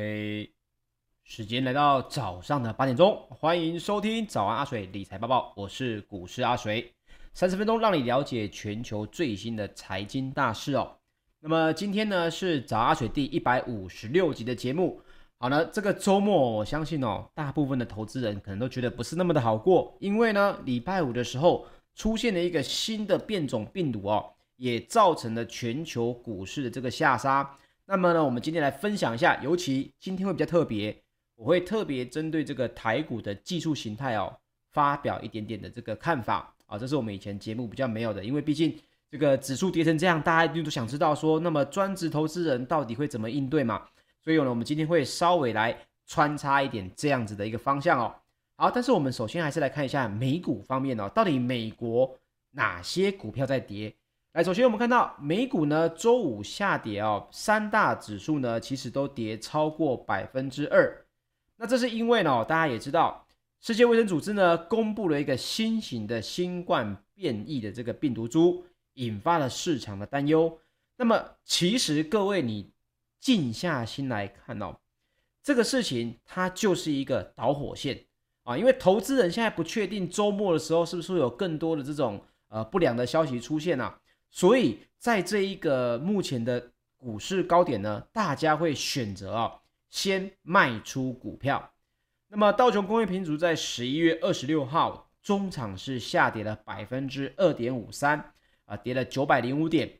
OK，时间来到早上的八点钟，欢迎收听早安阿水理财报报，我是股市阿水，三十分钟让你了解全球最新的财经大事哦。那么今天呢是早阿水第一百五十六集的节目。好呢，这个周末我相信哦，大部分的投资人可能都觉得不是那么的好过，因为呢礼拜五的时候出现了一个新的变种病毒哦，也造成了全球股市的这个下杀。那么呢，我们今天来分享一下，尤其今天会比较特别，我会特别针对这个台股的技术形态哦，发表一点点的这个看法啊，这是我们以前节目比较没有的，因为毕竟这个指数跌成这样，大家一定都想知道说，那么专职投资人到底会怎么应对嘛？所以呢，我们今天会稍微来穿插一点这样子的一个方向哦。好，但是我们首先还是来看一下美股方面哦，到底美国哪些股票在跌？来，首先我们看到美股呢，周五下跌哦，三大指数呢其实都跌超过百分之二。那这是因为呢，大家也知道，世界卫生组织呢公布了一个新型的新冠变异的这个病毒株，引发了市场的担忧。那么其实各位你静下心来看哦，这个事情它就是一个导火线啊，因为投资人现在不确定周末的时候是不是有更多的这种呃不良的消息出现啊。所以，在这一个目前的股市高点呢，大家会选择啊，先卖出股票。那么，道琼工业平指在十一月二十六号中场是下跌了百分之二点五三，啊，跌了九百零五点。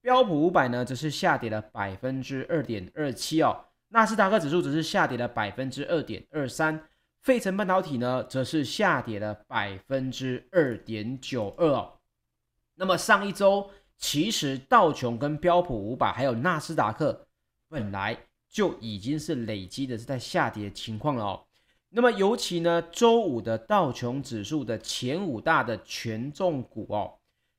标普五百呢，则是下跌了百分之二点二七哦。纳斯达克指数则是下跌了百分之二点二三。费城半导体呢，则是下跌了百分之二点九二哦。那么上一周，其实道琼跟标普五百还有纳斯达克本来就已经是累积的是在下跌情况了哦。那么尤其呢，周五的道琼指数的前五大的权重股哦，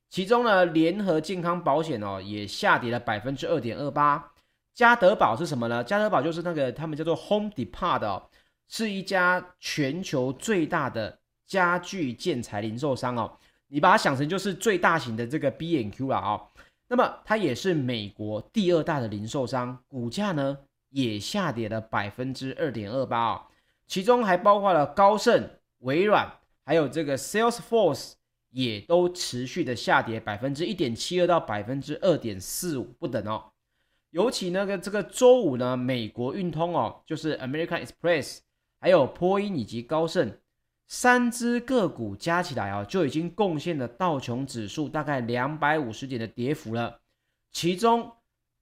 其中呢，联合健康保险哦也下跌了百分之二点二八。家得宝是什么呢？家得宝就是那个他们叫做 Home Depot 哦，是一家全球最大的家具建材零售商哦。你把它想成就是最大型的这个 bnq 了啊，那么它也是美国第二大的零售商，股价呢也下跌了百分之二点二八啊，其中还包括了高盛、微软，还有这个 Salesforce 也都持续的下跌百分之一点七二到百分之二点四五不等哦。尤其那个这个周五呢，美国运通哦，就是 American Express，还有波音以及高盛。三只个股加起来啊，就已经贡献了道琼指数大概两百五十点的跌幅了。其中，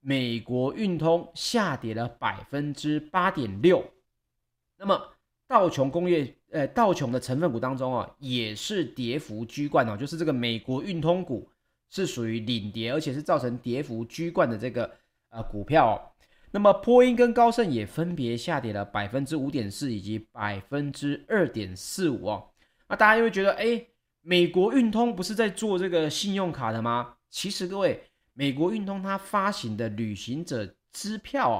美国运通下跌了百分之八点六。那么，道琼工业，呃，道琼的成分股当中啊，也是跌幅居冠哦，就是这个美国运通股是属于领跌，而且是造成跌幅居冠的这个呃股票哦。那么波音跟高盛也分别下跌了百分之五点四以及百分之二点四五哦。那大家又会觉得，哎，美国运通不是在做这个信用卡的吗？其实各位，美国运通它发行的旅行者支票哦，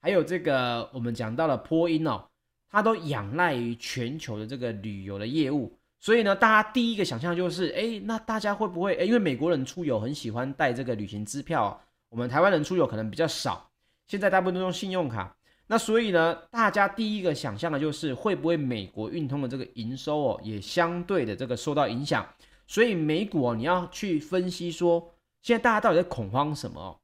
还有这个我们讲到了波音哦，它都仰赖于全球的这个旅游的业务。所以呢，大家第一个想象就是，哎，那大家会不会？哎，因为美国人出游很喜欢带这个旅行支票，我们台湾人出游可能比较少。现在大部分都用信用卡，那所以呢，大家第一个想象的就是会不会美国运通的这个营收哦，也相对的这个受到影响。所以美股哦，你要去分析说，现在大家到底在恐慌什么？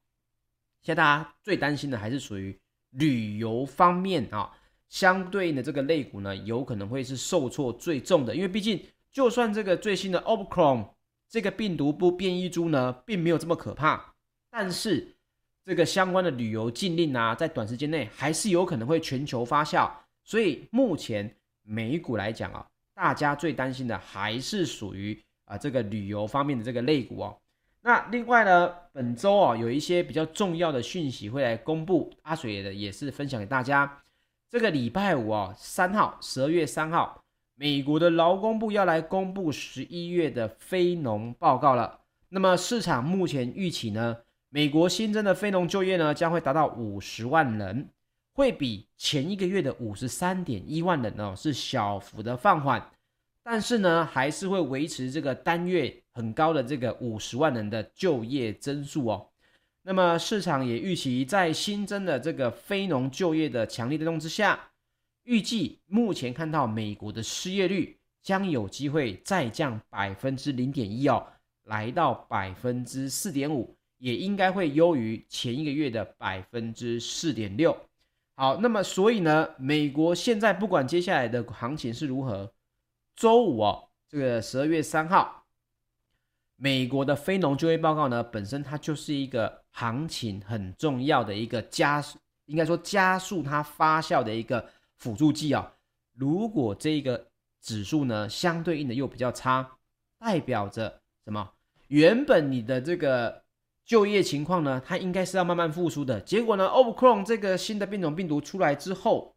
现在大家最担心的还是属于旅游方面啊，相对应的这个类股呢，有可能会是受挫最重的，因为毕竟就算这个最新的 Omicron 这个病毒不变异株呢，并没有这么可怕，但是。这个相关的旅游禁令啊，在短时间内还是有可能会全球发酵，所以目前美股来讲啊，大家最担心的还是属于啊这个旅游方面的这个类股哦。那另外呢，本周啊有一些比较重要的讯息会来公布，阿水的也是分享给大家。这个礼拜五啊，三号，十二月三号，美国的劳工部要来公布十一月的非农报告了。那么市场目前预期呢？美国新增的非农就业呢，将会达到五十万人，会比前一个月的五十三点一万人哦，是小幅的放缓，但是呢，还是会维持这个单月很高的这个五十万人的就业增速哦。那么市场也预期，在新增的这个非农就业的强力推动之下，预计目前看到美国的失业率将有机会再降百分之零点一哦，来到百分之四点五，也应该会优于前一个月的百分之四点六。好，那么所以呢，美国现在不管接下来的行情是如何，周五哦，这个十二月三号。美国的非农就业报告呢，本身它就是一个行情很重要的一个加速，应该说加速它发酵的一个辅助剂啊。如果这个指数呢相对应的又比较差，代表着什么？原本你的这个就业情况呢，它应该是要慢慢复苏的。结果呢，Omicron 这个新的变种病毒出来之后，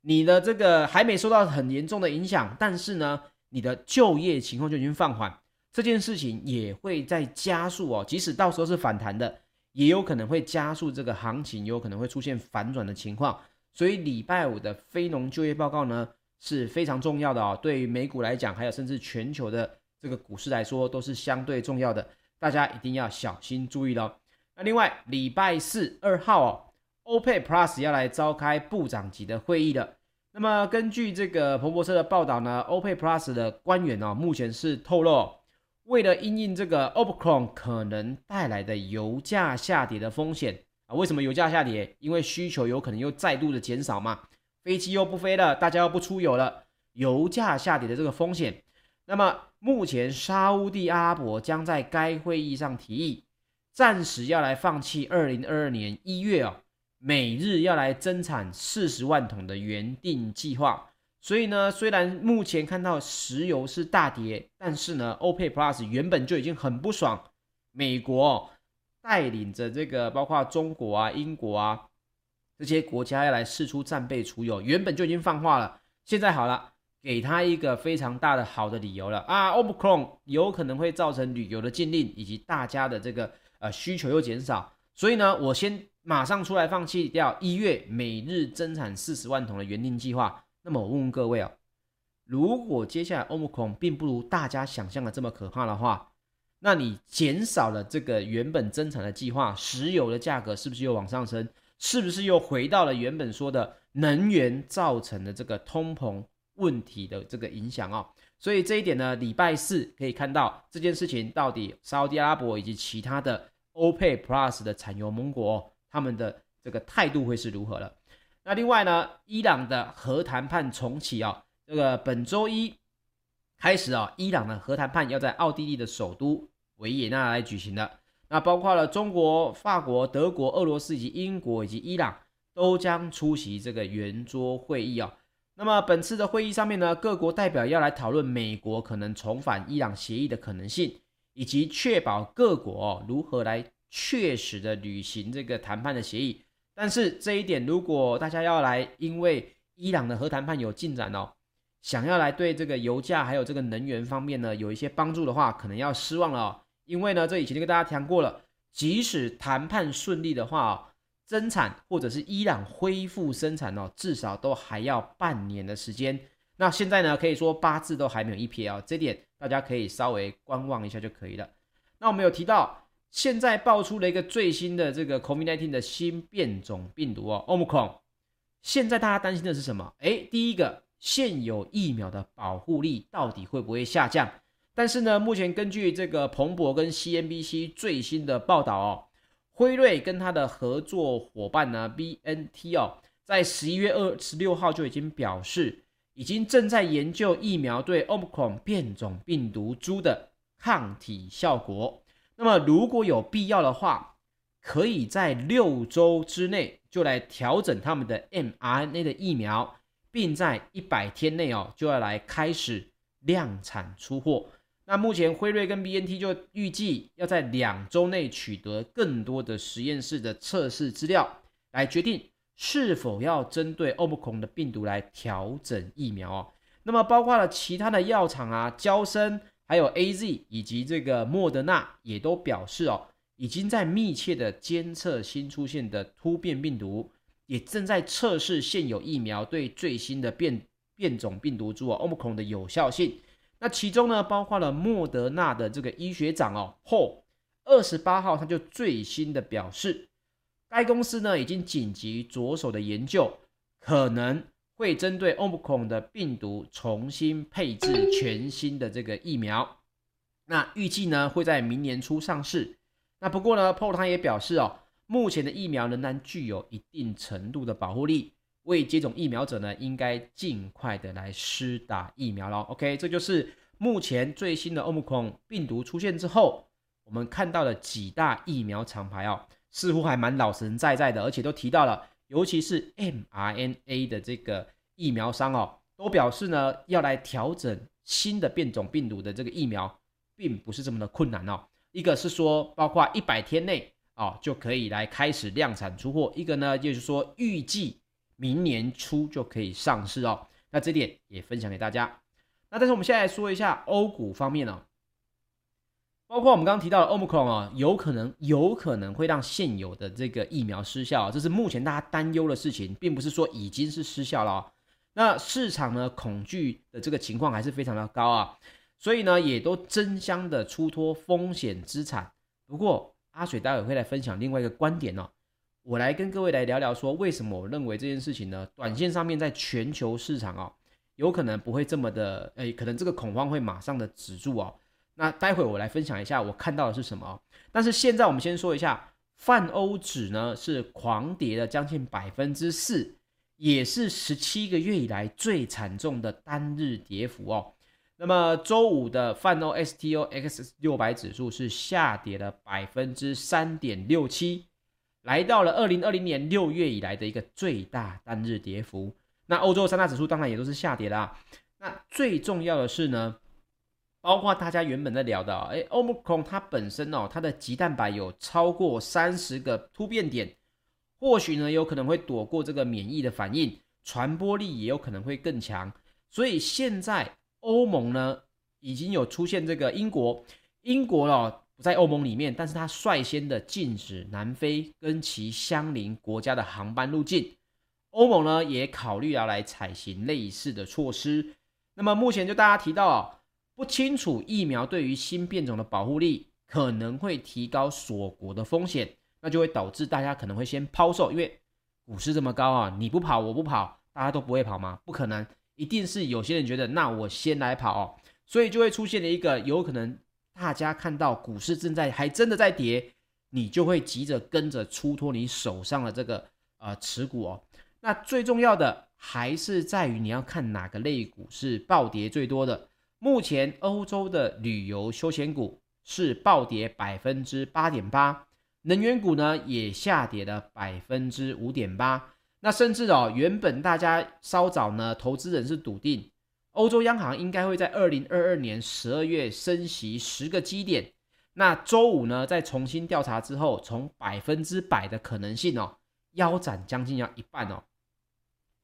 你的这个还没受到很严重的影响，但是呢，你的就业情况就已经放缓。这件事情也会在加速哦，即使到时候是反弹的，也有可能会加速这个行情，有可能会出现反转的情况。所以礼拜五的非农就业报告呢是非常重要的哦，对于美股来讲，还有甚至全球的这个股市来说，都是相对重要的，大家一定要小心注意了。那另外，礼拜四二号哦，OPEC Plus 要来召开部长级的会议了。那么根据这个彭博社的报道呢欧佩 Plus 的官员哦，目前是透露。为了因应这个 Omicron 可能带来的油价下跌的风险啊，为什么油价下跌？因为需求有可能又再度的减少嘛，飞机又不飞了，大家又不出游了，油价下跌的这个风险。那么目前沙乌地阿拉伯将在该会议上提议，暂时要来放弃二零二二年一月哦，每日要来增产四十万桶的原定计划。所以呢，虽然目前看到石油是大跌，但是呢，OPEC Plus 原本就已经很不爽，美国带领着这个包括中国啊、英国啊这些国家要来试出战备储油，原本就已经放话了。现在好了，给他一个非常大的好的理由了啊，Omicron 有可能会造成旅游的禁令，以及大家的这个呃需求又减少，所以呢，我先马上出来放弃掉一月每日增产四十万桶的原定计划。那么我问问各位啊，如果接下来 Omicron 并不如大家想象的这么可怕的话，那你减少了这个原本增产的计划，石油的价格是不是又往上升？是不是又回到了原本说的能源造成的这个通膨问题的这个影响啊？所以这一点呢，礼拜四可以看到这件事情到底沙乌地阿拉伯以及其他的欧佩 Plus 的产油盟国他们的这个态度会是如何了？那另外呢，伊朗的核谈判重启啊，这个本周一开始啊，伊朗的核谈判要在奥地利的首都维也纳来举行的。那包括了中国、法国、德国、俄罗斯以及英国以及伊朗都将出席这个圆桌会议啊。那么本次的会议上面呢，各国代表要来讨论美国可能重返伊朗协议的可能性，以及确保各国如何来确实的履行这个谈判的协议。但是这一点，如果大家要来，因为伊朗的核谈判有进展哦，想要来对这个油价还有这个能源方面呢有一些帮助的话，可能要失望了哦。因为呢，这以前就跟大家谈过了，即使谈判顺利的话哦，增产或者是伊朗恢复生产哦，至少都还要半年的时间。那现在呢，可以说八字都还没有一撇哦，这点大家可以稍微观望一下就可以了。那我们有提到。现在爆出了一个最新的这个 COVID-19 的新变种病毒哦，Omicron。现在大家担心的是什么？诶，第一个，现有疫苗的保护力到底会不会下降？但是呢，目前根据这个彭博跟 CNBC 最新的报道哦，辉瑞跟他的合作伙伴呢 BNT 哦，在十一月二十六号就已经表示，已经正在研究疫苗对 Omicron 变种病毒株的抗体效果。那么如果有必要的话，可以在六周之内就来调整他们的 mRNA 的疫苗，并在一百天内哦就要来开始量产出货。那目前辉瑞跟 BNT 就预计要在两周内取得更多的实验室的测试资料，来决定是否要针对 Omicron 的病毒来调整疫苗哦。那么包括了其他的药厂啊，娇生。还有 AZ 以及这个莫德纳也都表示哦，已经在密切的监测新出现的突变病毒，也正在测试现有疫苗对最新的变变种病毒株哦，Omicron 的有效性。那其中呢，包括了莫德纳的这个医学长哦，Paul 二十八号他就最新的表示，该公司呢已经紧急着手的研究，可能会针对 Omicron 的病毒重新配置全新的这个疫苗。那预计呢会在明年初上市。那不过呢，Paul 他也表示哦，目前的疫苗仍然具有一定程度的保护力，未接种疫苗者呢应该尽快的来施打疫苗喽。OK，这就是目前最新的 Omicron 病毒出现之后，我们看到的几大疫苗厂牌哦，似乎还蛮老神在在的，而且都提到了，尤其是 mRNA 的这个疫苗商哦，都表示呢要来调整新的变种病毒的这个疫苗。并不是这么的困难哦。一个是说，包括一百天内哦就可以来开始量产出货；一个呢，就是说预计明年初就可以上市哦。那这点也分享给大家。那但是我们现在来说一下欧股方面哦，包括我们刚刚提到的 Omicron 啊，有可能有可能会让现有的这个疫苗失效，这是目前大家担忧的事情，并不是说已经是失效了哦。那市场呢恐惧的这个情况还是非常的高啊。所以呢，也都争相的出脱风险资产。不过，阿水待会会来分享另外一个观点哦。我来跟各位来聊聊，说为什么我认为这件事情呢？短线上面在全球市场哦，有可能不会这么的，哎，可能这个恐慌会马上的止住哦。那待会我来分享一下我看到的是什么。但是现在我们先说一下，泛欧指呢是狂跌了将近百分之四，也是十七个月以来最惨重的单日跌幅哦。那么周五的泛欧 STOXX 六百指数是下跌了百分之三点六七，来到了二零二零年六月以来的一个最大单日跌幅。那欧洲三大指数当然也都是下跌啦。那最重要的是呢，包括大家原本在聊的，哎欧姆空它本身哦，它的棘蛋白有超过三十个突变点，或许呢有可能会躲过这个免疫的反应，传播力也有可能会更强。所以现在。欧盟呢已经有出现这个英国，英国哦不在欧盟里面，但是它率先的禁止南非跟其相邻国家的航班入境。欧盟呢也考虑要来采行类似的措施。那么目前就大家提到哦，不清楚疫苗对于新变种的保护力可能会提高锁国的风险，那就会导致大家可能会先抛售，因为股市这么高啊，你不跑我不跑，大家都不会跑吗？不可能。一定是有些人觉得，那我先来跑哦，所以就会出现了一个有可能，大家看到股市正在还真的在跌，你就会急着跟着出脱你手上的这个呃持股哦。那最重要的还是在于你要看哪个类股是暴跌最多的。目前欧洲的旅游休闲股是暴跌百分之八点八，能源股呢也下跌了百分之五点八。那甚至哦，原本大家稍早呢，投资人是笃定欧洲央行应该会在二零二二年十二月升息十个基点。那周五呢，在重新调查之后，从百分之百的可能性哦，腰斩将近要一半哦。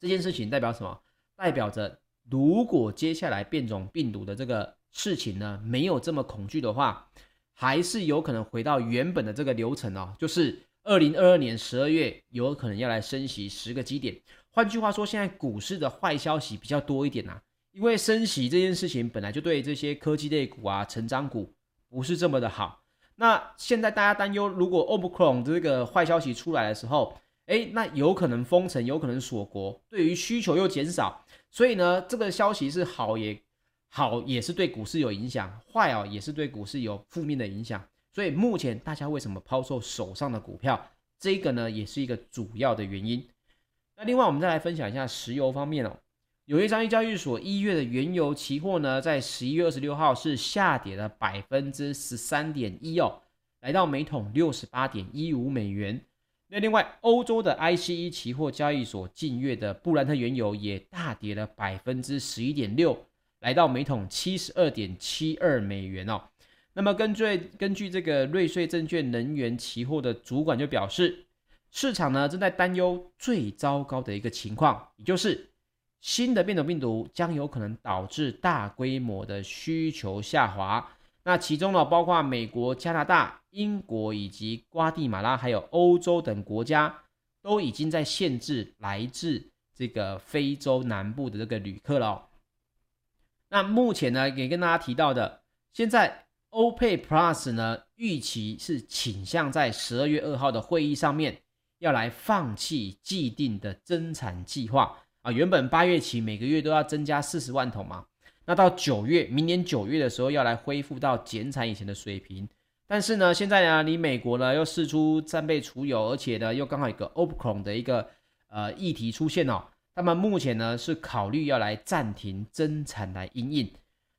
这件事情代表什么？代表着如果接下来变种病毒的这个事情呢，没有这么恐惧的话，还是有可能回到原本的这个流程哦，就是。二零二二年十二月有可能要来升息十个基点，换句话说，现在股市的坏消息比较多一点呐、啊，因为升息这件事情本来就对这些科技类股啊、成长股不是这么的好。那现在大家担忧，如果 Omicron 这个坏消息出来的时候，哎，那有可能封城，有可能锁国，对于需求又减少，所以呢，这个消息是好也好，也是对股市有影响；坏哦，也是对股市有负面的影响。所以目前大家为什么抛售手上的股票？这个呢也是一个主要的原因。那另外我们再来分享一下石油方面哦。纽约商业交易所一月的原油期货呢，在十一月二十六号是下跌了百分之十三点一哦，来到每桶六十八点一五美元。那另外欧洲的 ICE 期货交易所近月的布兰特原油也大跌了百分之十一点六，来到每桶七十二点七二美元哦。那么根据根据这个瑞穗证券能源期货的主管就表示，市场呢正在担忧最糟糕的一个情况，也就是新的变种病毒将有可能导致大规模的需求下滑。那其中呢，包括美国、加拿大、英国以及瓜地马拉，还有欧洲等国家，都已经在限制来自这个非洲南部的这个旅客了。那目前呢，也跟大家提到的，现在。欧佩 Plus 呢，预期是倾向在十二月二号的会议上面要来放弃既定的增产计划啊。原本八月起每个月都要增加四十万桶嘛，那到九月，明年九月的时候要来恢复到减产以前的水平。但是呢，现在呢，你美国呢又试出战备储油，而且呢又刚好有个 Omicron 的一个呃议题出现哦。他们目前呢是考虑要来暂停增产来因应。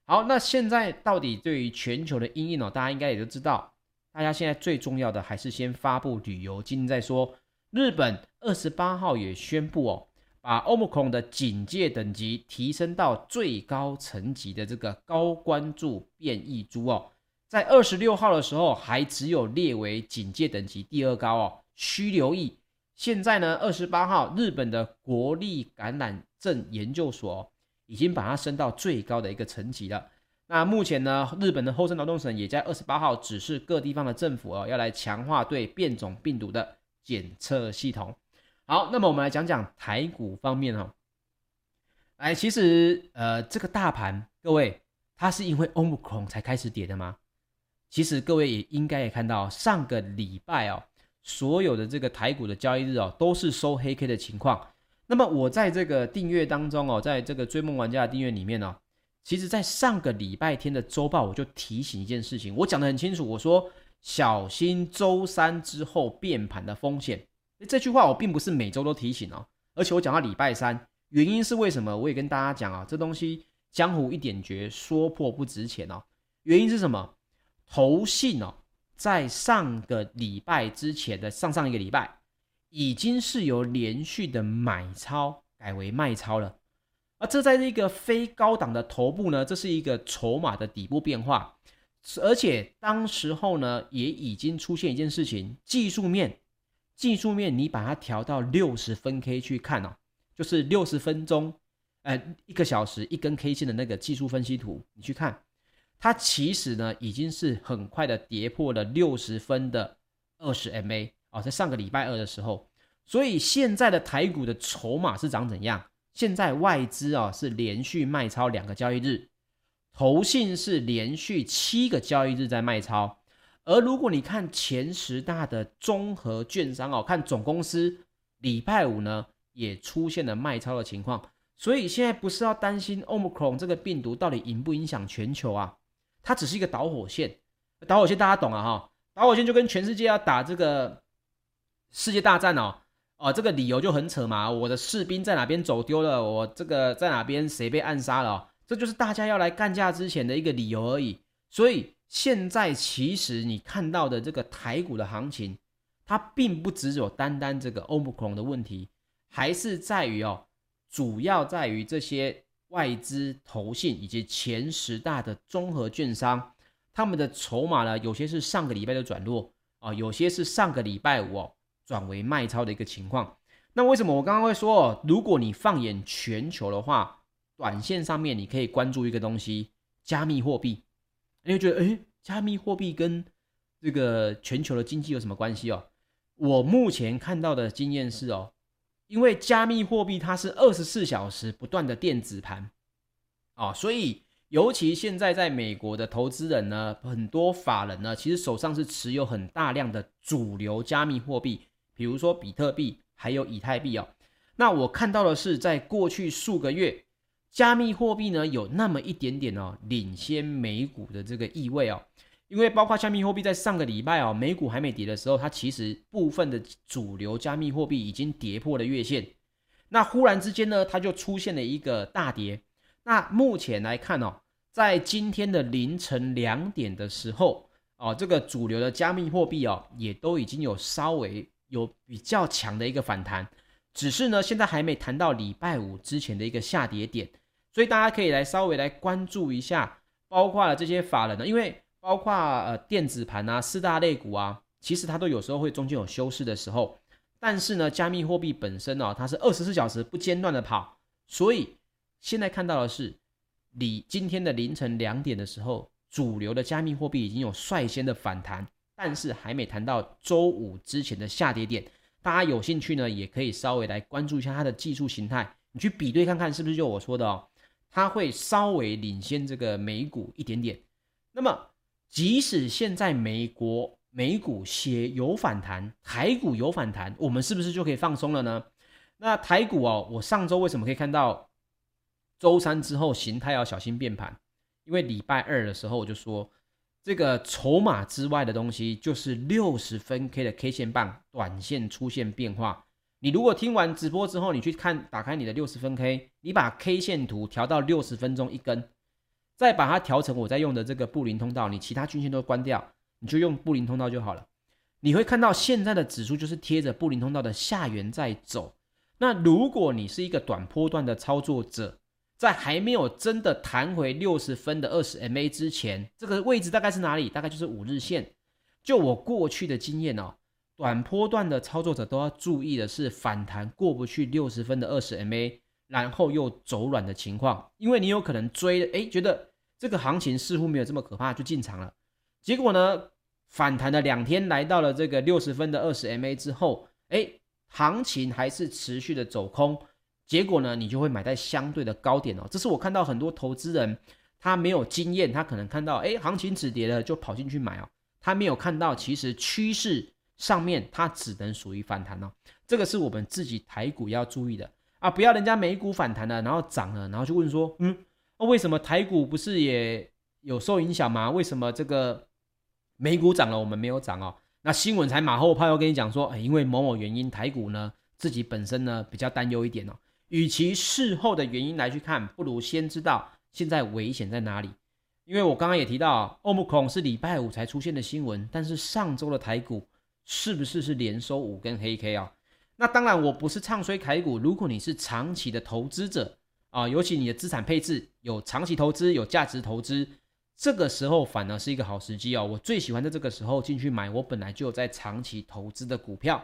好，那现在到底对于全球的因应哦，大家应该也都知道。大家现在最重要的还是先发布旅游，今天再说。日本二十八号也宣布哦，把 Omicron 的警戒等级提升到最高层级的这个高关注变异株哦。在二十六号的时候还只有列为警戒等级第二高哦，需留意。现在呢，二十八号日本的国立感染症研究所。已经把它升到最高的一个层级了。那目前呢，日本的厚生劳动省也在二十八号指示各地方的政府哦，要来强化对变种病毒的检测系统。好，那么我们来讲讲台股方面哈。哎，其实呃，这个大盘各位，它是因为 Omicron 才开始跌的吗？其实各位也应该也看到，上个礼拜哦，所有的这个台股的交易日哦，都是收黑 K 的情况。那么我在这个订阅当中哦，在这个追梦玩家的订阅里面呢，其实，在上个礼拜天的周报，我就提醒一件事情，我讲的很清楚，我说小心周三之后变盘的风险。这句话我并不是每周都提醒哦，而且我讲到礼拜三，原因是为什么？我也跟大家讲啊，这东西江湖一点诀，说破不值钱哦。原因是什么？投信哦，在上个礼拜之前的上上一个礼拜。已经是由连续的买超改为卖超了，而这在一个非高档的头部呢，这是一个筹码的底部变化，而且当时候呢，也已经出现一件事情，技术面，技术面你把它调到六十分 K 去看哦，就是六十分钟，呃，一个小时一根 K 线的那个技术分析图，你去看，它其实呢已经是很快的跌破了六十分的二十 MA。哦，在上个礼拜二的时候，所以现在的台股的筹码是长怎样？现在外资啊是连续卖超两个交易日，投信是连续七个交易日在卖超，而如果你看前十大的综合券商哦，看总公司礼拜五呢也出现了卖超的情况，所以现在不是要担心 Omicron 这个病毒到底影不影响全球啊？它只是一个导火线，导火线大家懂了哈，导火线就跟全世界要打这个。世界大战哦，哦，这个理由就很扯嘛。我的士兵在哪边走丢了？我这个在哪边谁被暗杀了？这就是大家要来干架之前的一个理由而已。所以现在其实你看到的这个台股的行情，它并不只有单单这个 Omicron 的问题，还是在于哦，主要在于这些外资投信以及前十大的综合券商，他们的筹码呢，有些是上个礼拜就转弱啊，有些是上个礼拜五哦。转为卖超的一个情况，那为什么我刚刚会说，如果你放眼全球的话，短线上面你可以关注一个东西，加密货币。你会觉得，哎，加密货币跟这个全球的经济有什么关系哦？我目前看到的经验是哦，因为加密货币它是二十四小时不断的电子盘，哦，所以尤其现在在美国的投资人呢，很多法人呢，其实手上是持有很大量的主流加密货币。比如说比特币还有以太币哦，那我看到的是，在过去数个月，加密货币呢有那么一点点哦领先美股的这个意味哦，因为包括加密货币在上个礼拜哦，美股还没跌的时候，它其实部分的主流加密货币已经跌破了月线，那忽然之间呢，它就出现了一个大跌。那目前来看哦，在今天的凌晨两点的时候哦，这个主流的加密货币哦，也都已经有稍微。有比较强的一个反弹，只是呢，现在还没谈到礼拜五之前的一个下跌点，所以大家可以来稍微来关注一下，包括了这些法人呢，因为包括呃电子盘啊、四大类股啊，其实它都有时候会中间有休市的时候，但是呢，加密货币本身呢、哦，它是二十四小时不间断的跑，所以现在看到的是，你今天的凌晨两点的时候，主流的加密货币已经有率先的反弹。但是还没谈到周五之前的下跌点，大家有兴趣呢，也可以稍微来关注一下它的技术形态，你去比对看看是不是就我说的哦，它会稍微领先这个美股一点点。那么即使现在美国美股写有反弹，台股有反弹，我们是不是就可以放松了呢？那台股哦，我上周为什么可以看到周三之后形态要小心变盘？因为礼拜二的时候我就说，这个筹码之外的东西就是六十分 K 的 K 线棒短线出现变化。你如果听完直播之后，你去看打开你的六十分 K，你把 K 线图调到六十分钟一根，再把它调成我在用的这个布林通道，你其他均线都关掉，你就用布林通道就好了。你会看到现在的指数就是贴着布林通道的下缘在走。那如果你是一个短波段的操作者，在还没有真的弹回六十分的二十 MA 之前，这个位置大概是哪里？大概就是五日线。就我过去的经验哦，短波段的操作者都要注意的是反弹过不去六十分的二十 MA，然后又走软的情况，因为你有可能追，哎，觉得这个行情似乎没有这么可怕，就进场了。结果呢，反弹了两天，来到了这个六十分的二十 MA 之后，哎。行情还是持续的走空，结果呢，你就会买在相对的高点哦。这是我看到很多投资人他没有经验，他可能看到哎，行情止跌了就跑进去买哦，他没有看到其实趋势上面它只能属于反弹哦。这个是我们自己台股要注意的啊，不要人家美股反弹了，然后涨了，然后就问说，嗯，那为什么台股不是也有受影响吗？为什么这个美股涨了，我们没有涨哦？那新闻才马后炮要跟你讲说，哎，因为某某原因，台股呢自己本身呢比较担忧一点哦。与其事后的原因来去看，不如先知道现在危险在哪里。因为我刚刚也提到欧姆孔是礼拜五才出现的新闻，但是上周的台股是不是是连收五根黑 K 啊？那当然，我不是唱衰凯股。如果你是长期的投资者啊，尤其你的资产配置有长期投资、有价值投资。这个时候反而是一个好时机哦，我最喜欢在这个时候进去买。我本来就有在长期投资的股票，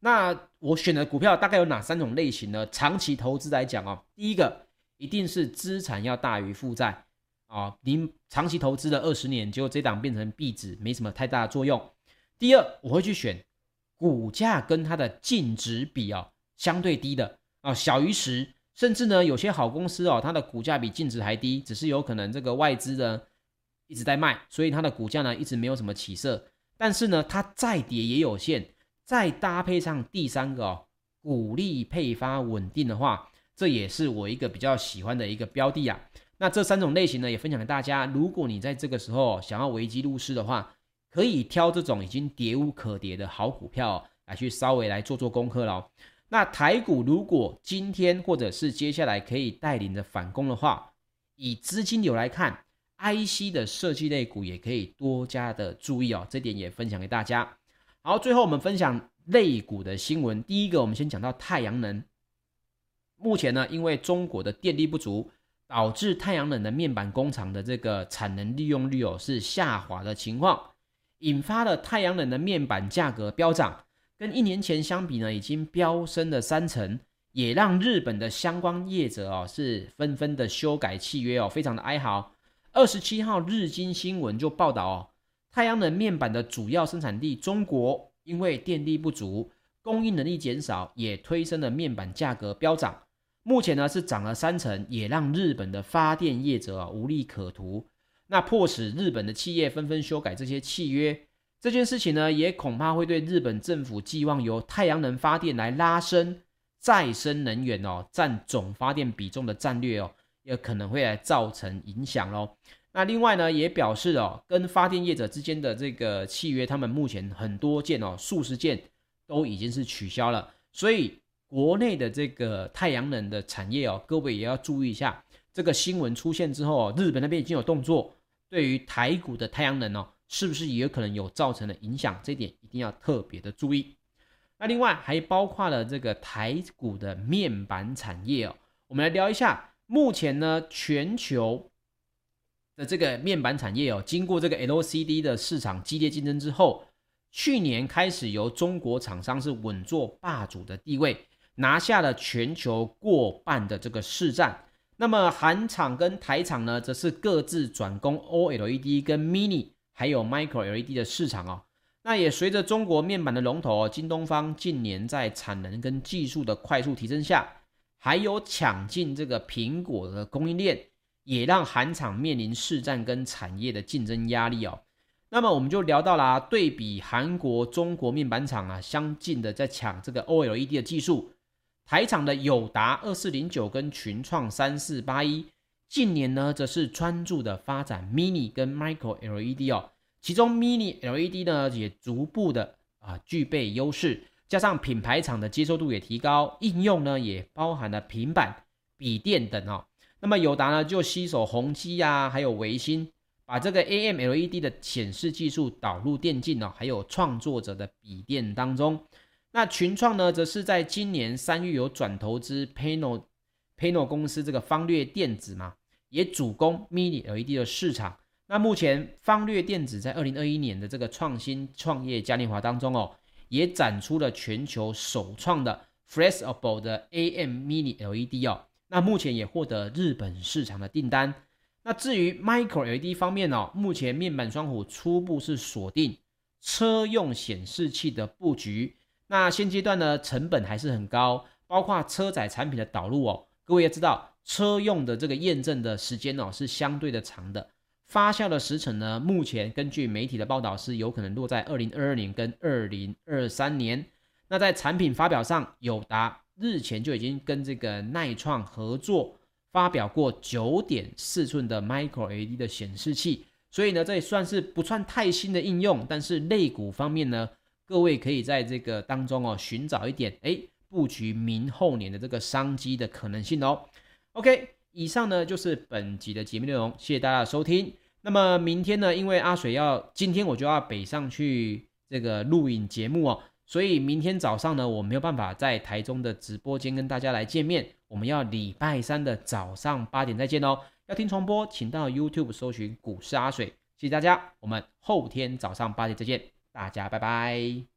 那我选的股票大概有哪三种类型呢？长期投资来讲哦，第一个一定是资产要大于负债啊，您长期投资了二十年，结果这档变成壁纸，没什么太大的作用。第二，我会去选股价跟它的净值比哦相对低的啊，小于十，甚至呢有些好公司哦，它的股价比净值还低，只是有可能这个外资呢。一直在卖，所以它的股价呢一直没有什么起色。但是呢，它再跌也有限。再搭配上第三个哦，股利配发稳定的话，这也是我一个比较喜欢的一个标的啊。那这三种类型呢，也分享给大家。如果你在这个时候想要危机入市的话，可以挑这种已经跌无可跌的好股票来去稍微来做做功课喽。那台股如果今天或者是接下来可以带领着反攻的话，以资金流来看。IC 的设计类股也可以多加的注意哦，这点也分享给大家。好，最后我们分享类股的新闻。第一个，我们先讲到太阳能。目前呢，因为中国的电力不足，导致太阳能的面板工厂的这个产能利用率哦是下滑的情况，引发了太阳能的面板价格飙涨，跟一年前相比呢，已经飙升了三成，也让日本的相关业者哦是纷纷的修改契约哦，非常的哀嚎。二十七号，日经新闻就报道哦，太阳能面板的主要生产地中国，因为电力不足，供应能力减少，也推升了面板价格飙涨。目前呢是涨了三成，也让日本的发电业者啊无利可图。那迫使日本的企业纷纷修改这些契约。这件事情呢，也恐怕会对日本政府寄望由太阳能发电来拉升再生能源哦占总发电比重的战略哦。也可能会来造成影响喽。那另外呢，也表示哦，跟发电业者之间的这个契约，他们目前很多件哦，数十件都已经是取消了。所以国内的这个太阳能的产业哦，各位也要注意一下。这个新闻出现之后，日本那边已经有动作，对于台股的太阳能哦，是不是也有可能有造成的影响？这点一定要特别的注意。那另外还包括了这个台股的面板产业哦，我们来聊一下。目前呢，全球的这个面板产业哦，经过这个 LCD 的市场激烈竞争之后，去年开始由中国厂商是稳坐霸主的地位，拿下了全球过半的这个市占。那么韩厂跟台厂呢，则是各自转攻 OLED 跟 Mini 还有 Micro LED 的市场哦。那也随着中国面板的龙头京东方近年在产能跟技术的快速提升下。还有抢进这个苹果的供应链，也让韩厂面临市占跟产业的竞争压力哦。那么我们就聊到了对比韩国、中国面板厂啊相近的在抢这个 OLED 的技术，台厂的友达二四零九跟群创三四八一，近年呢则是专注的发展 Mini 跟 Micro LED 哦，其中 Mini LED 呢也逐步的啊具备优势，加上品牌厂的接受度也提高，应用呢也包含了平板、笔电等哦。那么友达呢就吸手宏基呀，还有微星。把这个 AMLED 的显示技术导入电竞哦，还有创作者的笔电当中。那群创呢，则是在今年三月有转投资 Panel Panel 公司这个方略电子嘛，也主攻 Mini LED 的市场。那目前方略电子在二零二一年的这个创新创业嘉年华当中哦，也展出了全球首创的 Flexible 的 AM Mini LED 哦，那目前也获得日本市场的订单。那至于 Micro LED 方面哦，目前面板双虎初步是锁定车用显示器的布局。那现阶段呢，成本还是很高，包括车载产品的导入哦。各位也知道，车用的这个验证的时间哦是相对的长的，发酵的时程呢，目前根据媒体的报道是有可能落在二零二二年跟二零二三年。那在产品发表上，友达日前就已经跟这个耐创合作。发表过九点四寸的 Micro LED 的显示器，所以呢，这也算是不算太新的应用。但是类股方面呢，各位可以在这个当中哦寻找一点哎布局明后年的这个商机的可能性哦。OK，以上呢就是本集的节目内容，谢谢大家的收听。那么明天呢，因为阿水要今天我就要北上去这个录影节目哦。所以明天早上呢，我没有办法在台中的直播间跟大家来见面。我们要礼拜三的早上八点再见哦。要听重播，请到 YouTube 搜寻股市阿水。谢谢大家，我们后天早上八点再见，大家拜拜。